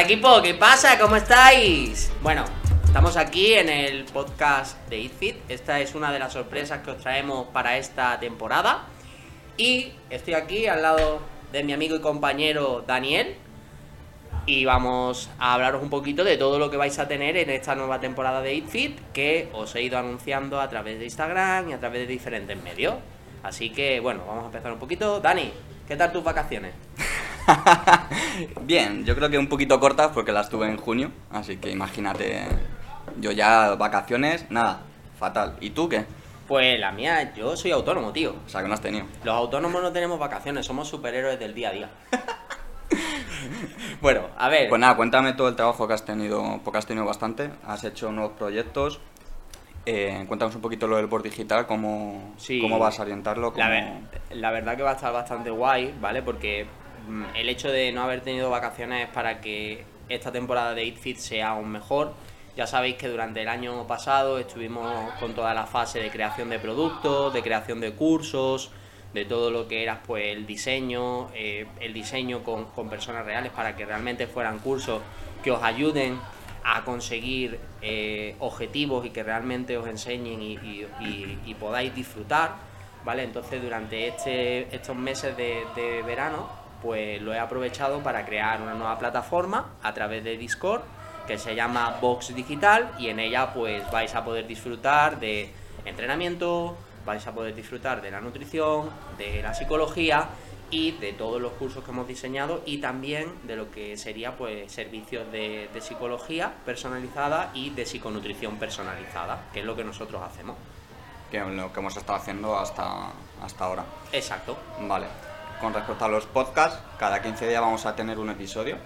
Equipo, ¿qué pasa? ¿Cómo estáis? Bueno, estamos aquí en el podcast de ItFit. Esta es una de las sorpresas que os traemos para esta temporada. Y estoy aquí al lado de mi amigo y compañero Daniel. Y vamos a hablaros un poquito de todo lo que vais a tener en esta nueva temporada de ItFit que os he ido anunciando a través de Instagram y a través de diferentes medios. Así que bueno, vamos a empezar un poquito. Dani, ¿qué tal tus vacaciones? Bien, yo creo que un poquito cortas porque las tuve en junio, así que imagínate, yo ya vacaciones, nada, fatal. ¿Y tú qué? Pues la mía, yo soy autónomo, tío. O sea, que no has tenido. Los autónomos no tenemos vacaciones, somos superhéroes del día a día. bueno, a ver. Pues nada, cuéntame todo el trabajo que has tenido, porque has tenido bastante, has hecho nuevos proyectos. Eh, cuéntanos un poquito lo del board digital, cómo, Sí. cómo vas a orientarlo. La, cómo- ver- la verdad que va a estar bastante guay, ¿vale? Porque el hecho de no haber tenido vacaciones es para que esta temporada de ItFit sea aún mejor. Ya sabéis que durante el año pasado estuvimos con toda la fase de creación de productos, de creación de cursos, de todo lo que era pues el diseño, eh, el diseño con, con personas reales para que realmente fueran cursos que os ayuden a conseguir eh, objetivos y que realmente os enseñen y, podáis disfrutar, ¿vale? Entonces durante este, estos meses de verano, pues lo he aprovechado para crear una nueva plataforma a través de Discord que se llama Box Digital y en ella pues vais a poder disfrutar de entrenamiento, vais a poder disfrutar de la nutrición, de la psicología y de todos los cursos que hemos diseñado y también de lo que sería pues servicios de, de psicología personalizada y de psiconutrición personalizada, que es lo que nosotros hacemos. que lo que hemos estado haciendo hasta, hasta ahora. Exacto. Vale. Con respecto a los podcasts, cada 15 días vamos a tener un episodio,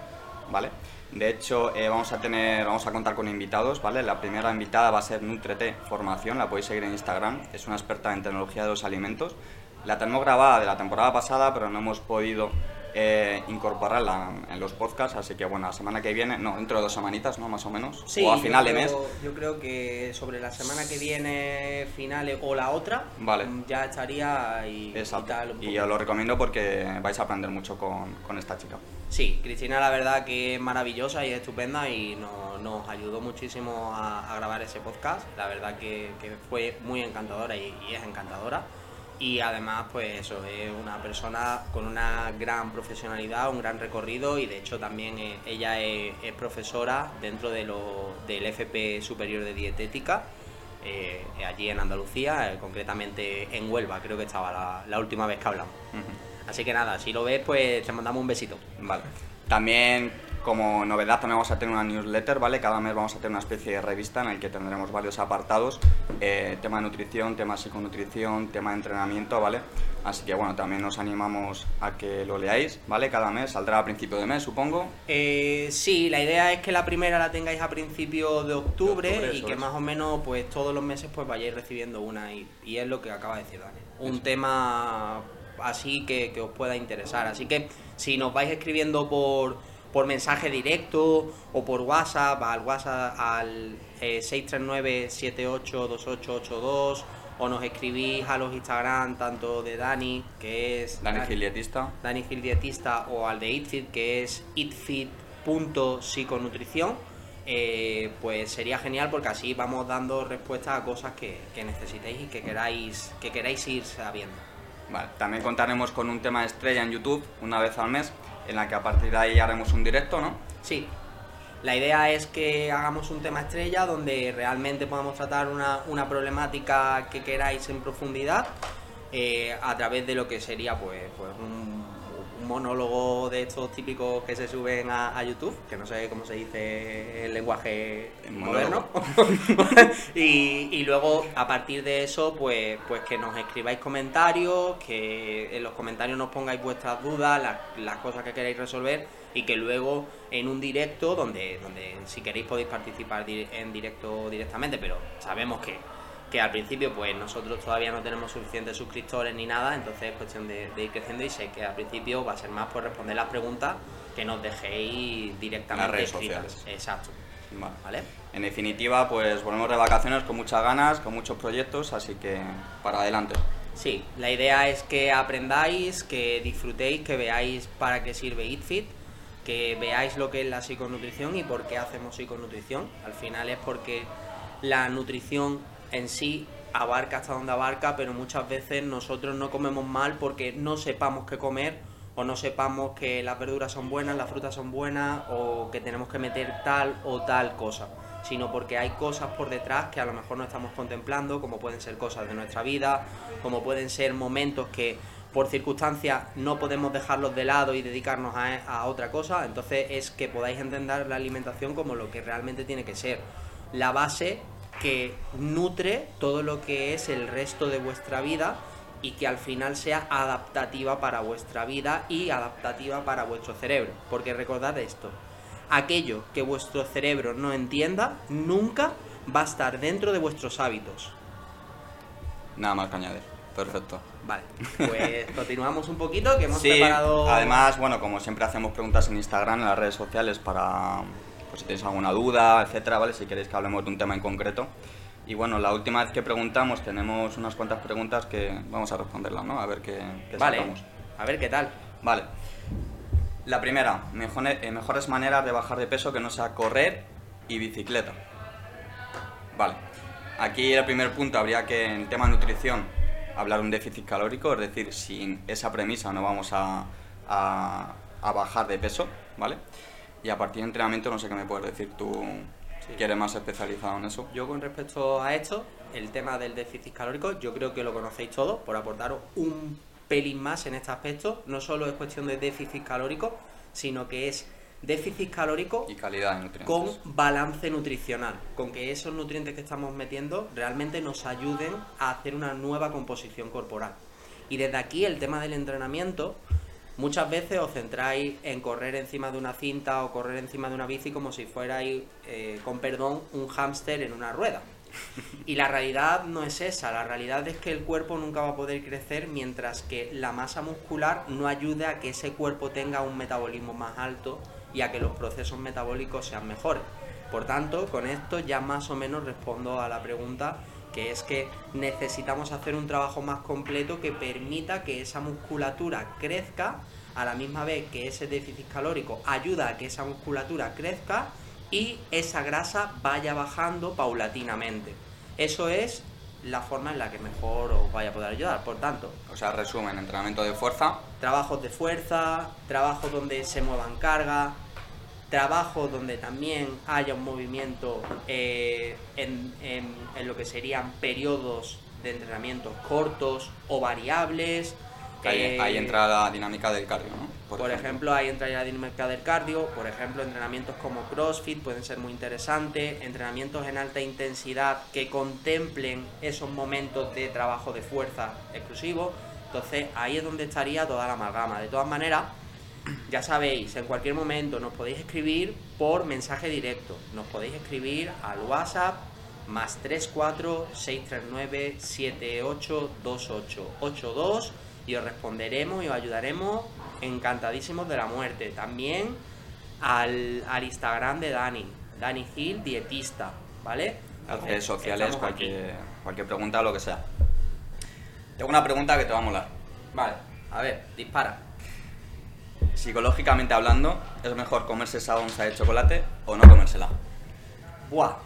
¿vale? De hecho, eh, vamos a tener, vamos a contar con invitados, ¿vale? La primera invitada va a ser Nutrete Formación, la podéis seguir en Instagram, es una experta en tecnología de los alimentos. La tenemos grabada de la temporada pasada, pero no hemos podido eh, incorporarla en los podcasts, así que bueno, la semana que viene, no, dentro de dos semanitas, ¿no? Más o menos, o a final de mes. Yo creo que sobre la semana que viene, finales o la otra, Vale. mm, ya estaría y, y Exacto. tal. un Y os lo recomiendo porque vais a aprender mucho con, con esta chica. Sí, Cristina la verdad que es maravillosa y es estupenda y no- nos ayudó muchísimo a, a grabar ese podcast. La verdad que, que fue muy encantadora y, y es encantadora. Y además, pues eso, es una persona con una gran profesionalidad, un gran recorrido y de hecho también eh, ella es, es profesora dentro de lo, del FP Superior de Dietética. eh, allí en Andalucía, eh, concretamente en Huelva, creo que estaba la, la última vez que hablamos. Así que nada, si lo ves, pues te mandamos un besito. Vale. También, como novedad, también vamos a tener una newsletter, ¿vale? Cada mes vamos a tener una especie de revista en el que tendremos varios apartados. eh, tema de nutrición, tema de psiconutrición, tema de entrenamiento, ¿vale? Así que, bueno, también nos animamos a que lo leáis, ¿vale? Cada mes, saldrá a principio de mes, supongo. Eh, sí, la idea es que la primera la tengáis a principios de octubre, De octubre, y que es. más o menos pues todos los meses pues vayáis recibiendo una y, y es lo que acaba de decir Dani. Un tema así que, que os pueda interesar. Así que si nos vais escribiendo por, por mensaje directo o por WhatsApp, al WhatsApp al eh, 639-782882 o nos escribís a los Instagram tanto de Dani, que es Dani Gil, dietista. Dani Gil Dietista o al de ItFit que es itfit.psiconutrición eh, pues sería genial porque así vamos dando respuesta a cosas que, que necesitéis y que queráis que queráis ir sabiendo Vale. También contaremos con un tema estrella en YouTube una vez al mes, en la que a partir de ahí haremos un directo, ¿no? sí la idea es que hagamos un tema estrella donde realmente podamos tratar una, una problemática que queráis en profundidad eh, a través de lo que sería pues, pues un, un monólogo de estos típicos que se suben a, a YouTube, que no sé cómo se dice el lenguaje El moderno. y, y luego a partir de eso, pues, pues que nos escribáis comentarios, que en los comentarios nos pongáis vuestras dudas, las, las cosas que queréis resolver y que luego en un directo, donde, donde si queréis podéis participar en directo directamente, pero sabemos que, que al principio pues nosotros todavía no tenemos suficientes suscriptores ni nada, entonces es cuestión de, de ir creciendo y sé que al principio va a ser más por responder las preguntas que nos dejéis directamente Las redes escritas. sociales. Exacto. Vale. ¿Vale? En definitiva, pues volvemos de vacaciones con muchas ganas, con muchos proyectos, así que para adelante. Sí, la idea es que aprendáis, que disfrutéis, que veáis para qué sirve ItFit, que veáis lo que es la psiconutrición y por qué hacemos psiconutrición. Al final es porque la nutrición en sí abarca hasta donde abarca, pero muchas veces nosotros no comemos mal porque no sepamos qué comer o no sepamos que las verduras son buenas, las frutas son buenas o que tenemos que meter tal o tal cosa, sino porque hay cosas por detrás que a lo mejor no estamos contemplando, como pueden ser cosas de nuestra vida, como pueden ser momentos que por circunstancias no podemos dejarlos de lado y dedicarnos a, otra cosa, entonces es que podáis entender la alimentación como lo que realmente tiene que ser. La base que nutre todo lo que es el resto de vuestra vida y que al final sea adaptativa para vuestra vida y adaptativa para vuestro cerebro. Porque recordad esto, aquello que vuestro cerebro no entienda nunca va a estar dentro de vuestros hábitos. Nada más que añadir. Perfecto. Vale, pues continuamos un poquito que hemos Sí, preparado... además, bueno, como siempre hacemos preguntas en Instagram, en las redes sociales para, pues si tenéis alguna duda, etcétera, ¿vale? Si queréis que hablemos de un tema en concreto. Y bueno, la última vez que preguntamos tenemos unas cuantas preguntas que vamos a responderlas, ¿no? A ver qué, qué Vale, sacamos. a ver qué tal. Vale. La primera, mejone- eh, mejores maneras de bajar de peso que no sea correr y bicicleta. Vale. Aquí el primer punto habría que en tema nutrición hablar un déficit calórico, es decir, sin esa premisa no vamos a, a- a bajar de peso, ¿vale? Y a partir de entrenamiento no sé qué me puedes decir tú, Sí. que eres más especializado en eso. Yo con respecto a esto, el tema del déficit calórico, yo creo que lo conocéis todos, por aportaros un pelín más en este aspecto. No solo es cuestión de déficit calórico, sino que es déficit calórico Y calidad de nutrientes. con balance nutricional, con que esos nutrientes que estamos metiendo realmente nos ayuden a hacer una nueva composición corporal. Y desde aquí el tema del entrenamiento, muchas veces os centráis en correr encima de una cinta o correr encima de una bici como si fuerais, eh, con perdón, un hámster en una rueda. Y la realidad no es esa, la realidad es que el cuerpo nunca va a poder crecer mientras que la masa muscular no ayude a que ese cuerpo tenga un metabolismo más alto y a que los procesos metabólicos sean mejores. Por tanto, con esto ya más o menos respondo a la pregunta que es que necesitamos hacer un trabajo más completo que permita que esa musculatura crezca a la misma vez que ese déficit calórico ayuda a que esa musculatura crezca y esa grasa vaya bajando paulatinamente. Eso es la forma en la que mejor os vaya a poder ayudar. Por tanto, O sea, resumen, entrenamiento de fuerza, trabajos de fuerza, trabajos donde se muevan cargas, trabajos donde también haya un movimiento eh, en, en- en lo que serían periodos de entrenamientos cortos o variables. ahí, eh, ahí entra la dinámica del cardio, ¿no? por ejemplo, ahí entra la dinámica del cardio, por ejemplo, entrenamientos como CrossFit pueden ser muy interesantes, entrenamientos en alta intensidad que contemplen esos momentos de trabajo de fuerza exclusivo. Entonces, ahí es donde estaría toda la amalgama. De todas maneras, ya sabéis, en cualquier momento nos podéis escribir por mensaje directo. Nos podéis escribir al WhatsApp más 34 639 782882 y os responderemos y os ayudaremos encantadísimos de la muerte. También al, al Instagram de Dani, Dani Gil, dietista, ¿vale? Las redes sociales, cualquier, cualquier pregunta, lo que sea. Tengo una pregunta que te va a molar. Vale, a ver, dispara. Psicológicamente hablando, ¿es mejor comerse esa onza de chocolate o no comérsela? Buah.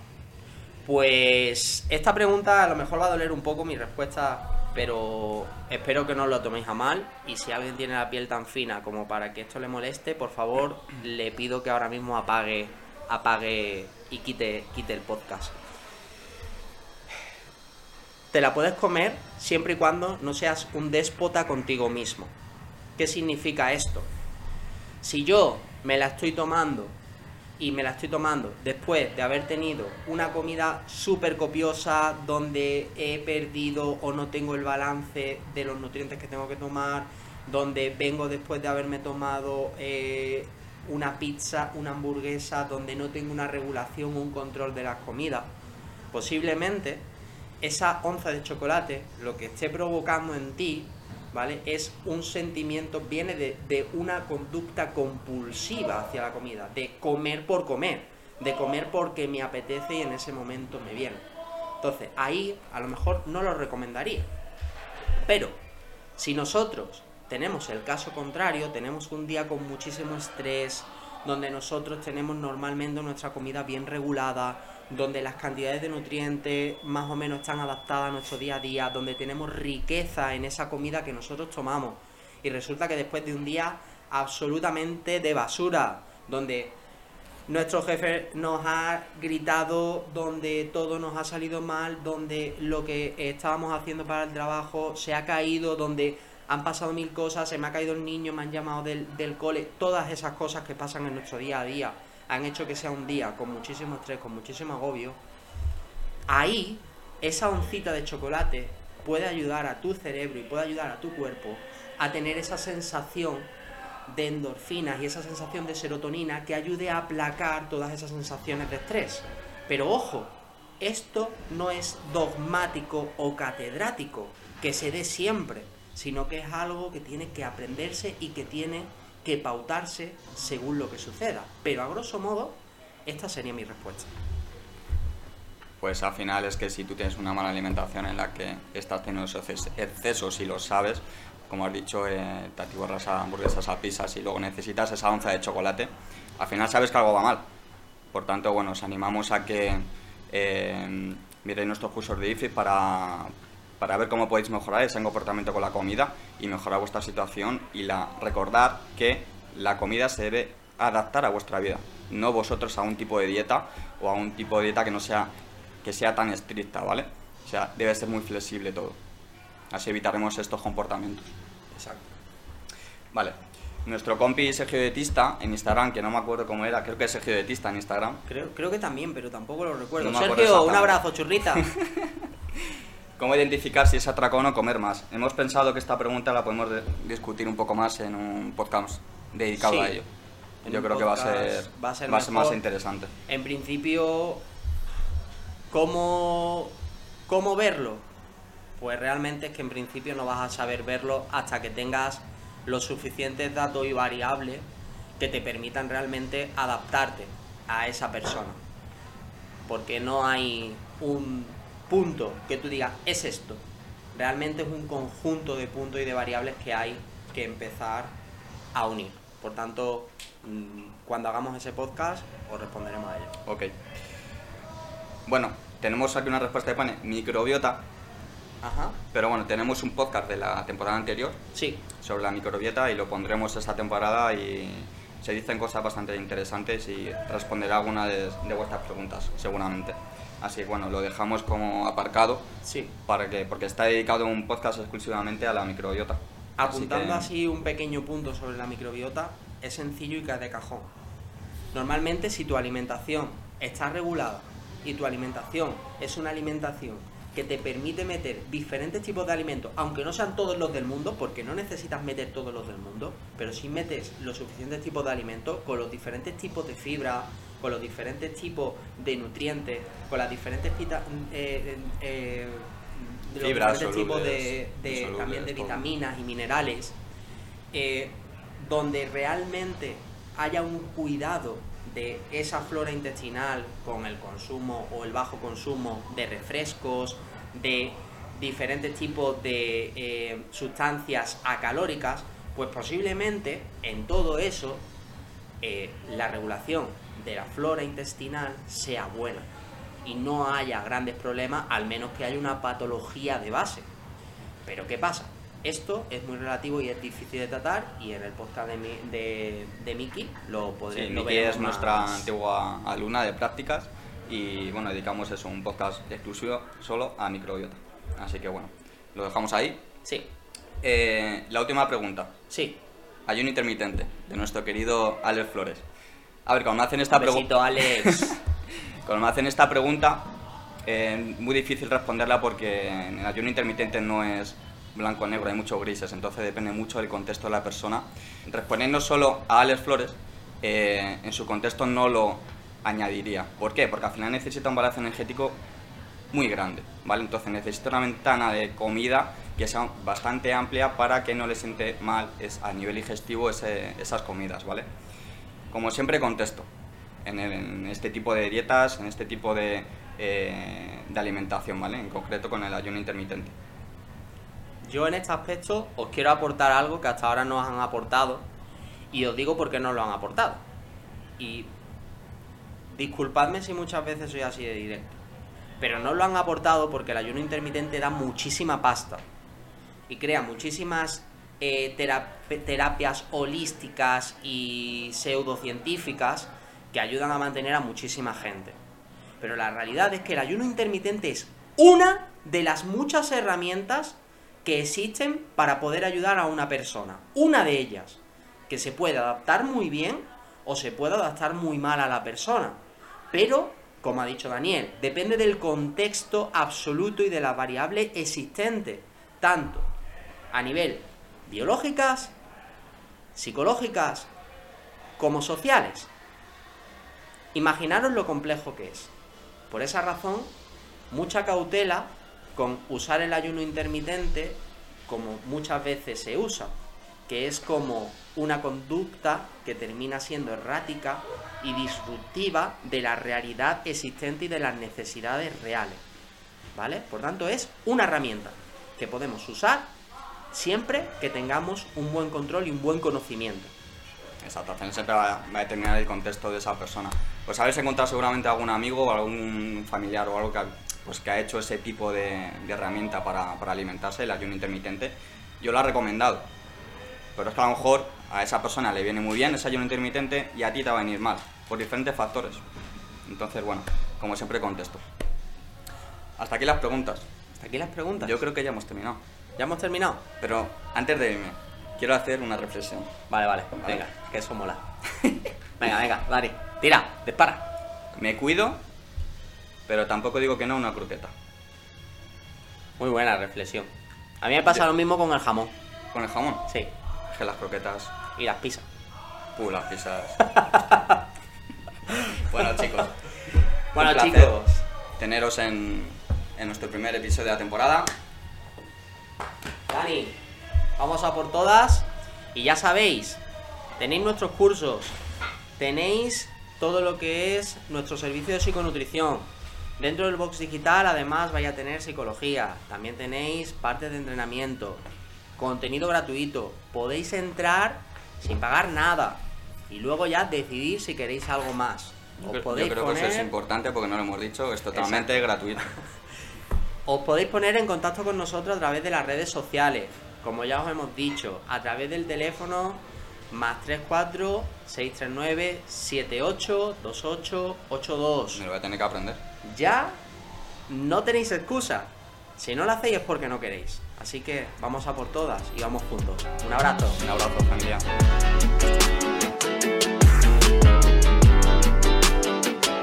Pues esta pregunta a lo mejor va a doler un poco mi respuesta, pero espero que no lo toméis a mal. Y si alguien tiene la piel tan fina como para que esto le moleste, por favor, le pido que ahora mismo apague, apague y quite, quite el podcast. Te la puedes comer siempre y cuando no seas un déspota contigo mismo. ¿Qué significa esto? Si yo me la estoy tomando y me la estoy tomando después de haber tenido una comida súper copiosa donde he perdido o no tengo el balance de los nutrientes que tengo que tomar, donde vengo después de haberme tomado eh, una pizza, una hamburguesa, donde no tengo una regulación, un control de las comidas, posiblemente esa onza de chocolate lo que esté provocando en ti ¿vale? Es un sentimiento, viene de, de una conducta compulsiva hacia la comida, de comer por comer, de comer porque me apetece y en ese momento me viene. Entonces, ahí a lo mejor no lo recomendaría. Pero, si nosotros tenemos el caso contrario, tenemos un día con muchísimo estrés, donde nosotros tenemos normalmente nuestra comida bien regulada, donde las cantidades de nutrientes más o menos están adaptadas a nuestro día a día, donde tenemos riqueza en esa comida que nosotros tomamos. Y resulta que después de un día absolutamente de basura, donde nuestro jefe nos ha gritado, donde todo nos ha salido mal, donde lo que estábamos haciendo para el trabajo se ha caído, donde han pasado mil cosas, se me ha caído el niño, me han llamado del, del cole, todas esas cosas que pasan en nuestro día a día han hecho que sea un día con muchísimo estrés, con muchísimo agobio, ahí esa oncita de chocolate puede ayudar a tu cerebro y puede ayudar a tu cuerpo a tener esa sensación de endorfinas y esa sensación de serotonina que ayude a aplacar todas esas sensaciones de estrés. Pero ojo, esto no es dogmático o catedrático, que se dé siempre, sino que es algo que tiene que aprenderse y que tiene que pautarse según lo que suceda. Pero a grosso modo, esta sería mi respuesta. Pues al final es que si tú tienes una mala alimentación en la que estás teniendo esos excesos y lo sabes, como has dicho, eh, te atiborras a hamburguesas, a pizzas y luego necesitas esa onza de chocolate, al final sabes que algo va mal. Por tanto, bueno, os animamos a que eh, miréis nuestros cursos de IFI para, para ver cómo podéis mejorar ese comportamiento con la comida y mejorar vuestra situación y la recordar que la comida se debe adaptar a vuestra vida, no vosotros a un tipo de dieta o a un tipo de dieta que no sea que sea tan estricta, ¿vale? O sea, debe ser muy flexible todo. Así evitaremos estos comportamientos. Exacto. Vale. Nuestro compi Sergio Dietista en Instagram, que no me acuerdo cómo era, creo que es Sergio Dietista en Instagram. Creo, creo que también, pero tampoco lo recuerdo. No Sergio, un abrazo, churrita. ¿Cómo identificar si es atracón o comer más? Hemos pensado que esta pregunta la podemos de- discutir un poco más en un podcast dedicado Sí. a ello. Yo creo que va a podcast ser, va a ser más interesante. En principio, ¿cómo, ¿cómo verlo? Pues realmente es que en principio no vas a saber verlo hasta que tengas los suficientes datos y variables que te permitan realmente adaptarte a esa persona. Porque no hay un punto que tú digas, es esto. Realmente es un conjunto de puntos y de variables que hay que empezar a unir. Por tanto, mm, cuando hagamos ese podcast, os responderemos a ello. Ok. Bueno, tenemos aquí una respuesta de pone microbiota, Ajá. pero bueno, tenemos un podcast de la temporada anterior Sí, sobre la microbiota y lo pondremos esta temporada y se dicen cosas bastante interesantes y responderá alguna de, de vuestras preguntas, seguramente. Así que bueno, lo dejamos como aparcado sí. para que, porque está dedicado un podcast exclusivamente a la microbiota. Apuntando que- así un pequeño punto sobre la microbiota, es sencillo y cae de cajón. Normalmente si tu alimentación está regulada y tu alimentación es una alimentación que te permite meter diferentes tipos de alimentos, aunque no sean todos los del mundo, porque no necesitas meter todos los del mundo, pero si metes los suficientes tipos de alimentos con los diferentes tipos de fibra, con los diferentes tipos de nutrientes, con las diferentes pita- eh, eh, los diferentes tipos de, también de vitaminas y minerales, eh, donde realmente haya un cuidado de esa flora intestinal con el consumo o el bajo consumo de refrescos, de diferentes tipos de eh, sustancias acalóricas, pues posiblemente en todo eso eh, la regulación de la flora intestinal sea buena y no haya grandes problemas, al menos que haya una patología de base. Pero ¿qué pasa? Esto es muy relativo y es difícil de tratar y en el podcast de, mi- de, de Miki lo podré Sí, lo Miki es nuestra antigua alumna de prácticas y bueno, dedicamos eso, un podcast exclusivo solo a microbiota. Así que bueno, lo dejamos ahí. Sí, Eh, la última pregunta. sí. Ayuno intermitente, de nuestro querido Alex Flores. A ver, cuando me hacen esta Un pregunta... Alex. Cuando me hacen esta pregunta, eh, muy difícil responderla porque en el ayuno intermitente no es blanco o negro, hay muchos grises, entonces depende mucho del contexto de la persona. Respondiendo solo a Alex Flores, eh, en su contexto no lo añadiría. ¿Por qué? Porque al final necesita un balance energético muy grande, ¿vale? Entonces necesita una ventana de comida que sea bastante amplia para que no le siente mal es, a nivel digestivo esas comidas, ¿vale? Como siempre, el- en este tipo de dietas, en este tipo de, eh, de alimentación, ¿vale? En concreto con el ayuno intermitente. Yo en este aspecto os quiero aportar algo que hasta ahora no os han aportado y os digo por qué no lo han aportado. y disculpadme si muchas veces soy así de directo, pero no lo han aportado porque el ayuno intermitente da muchísima pasta y crea muchísimas eh, terapias holísticas y pseudocientíficas que ayudan a mantener a muchísima gente. Pero la realidad es que el ayuno intermitente es una de las muchas herramientas que existen para poder ayudar a una persona. Una de ellas, que se puede adaptar muy bien o se puede adaptar muy mal a la persona. Pero, como ha dicho Daniel, depende del contexto absoluto y de la variable existente, tanto a nivel biológicas, psicológicas, como sociales. Imaginaros lo complejo que es. Por esa razón, mucha cautela con usar el ayuno intermitente como muchas veces se usa, que es como una conducta que termina siendo errática y disruptiva de la realidad existente y de las necesidades reales. ¿Vale? Por tanto, es una herramienta que podemos usar siempre que tengamos un buen control y un buen conocimiento. Exacto, siempre va a determinar el contexto de esa persona. Pues habéis encontrado seguramente algún amigo o algún familiar o algo que, pues, que ha hecho ese tipo de, herramienta para, para, alimentarse, el ayuno intermitente. Yo lo he recomendado, pero es que a lo mejor a esa persona le viene muy bien ese ayuno intermitente y a ti te va a venir mal, por diferentes factores. Entonces, bueno, como siempre contesto. Hasta aquí las preguntas. Hasta aquí las preguntas. Yo creo que ya hemos terminado. ¿Ya hemos terminado? Pero antes de irme, quiero hacer una reflexión. Vale, vale, venga, que eso mola. venga, venga, Dari, tira, dispara. Me cuido, pero tampoco digo que no a una croqueta. Muy buena reflexión. A mí me pasa lo mismo con el jamón. ¿Con el jamón? Sí. Es que las croquetas. Y las pizzas. Uh, las pizzas. bueno, chicos. Bueno, chicos. Teneros en, en nuestro primer episodio de la temporada. Dani, vamos a por todas. Y ya sabéis, tenéis nuestros cursos, tenéis todo lo que es nuestro servicio de psiconutrición. Dentro del box digital además vais a tener psicología, también tenéis parte de entrenamiento, contenido gratuito, podéis entrar sin pagar nada y luego ya decidir si queréis algo más. Yo, creo que eso es importante porque no lo hemos dicho, es totalmente gratuito. Os podéis poner en contacto con nosotros a través de las redes sociales, como ya os hemos dicho, a través del teléfono más 34 639 78 28 82. Me lo voy a tener que aprender ya no tenéis excusa. Si no lo hacéis es porque no queréis. Así que vamos a por todas y vamos juntos. Un abrazo. Un abrazo, familia.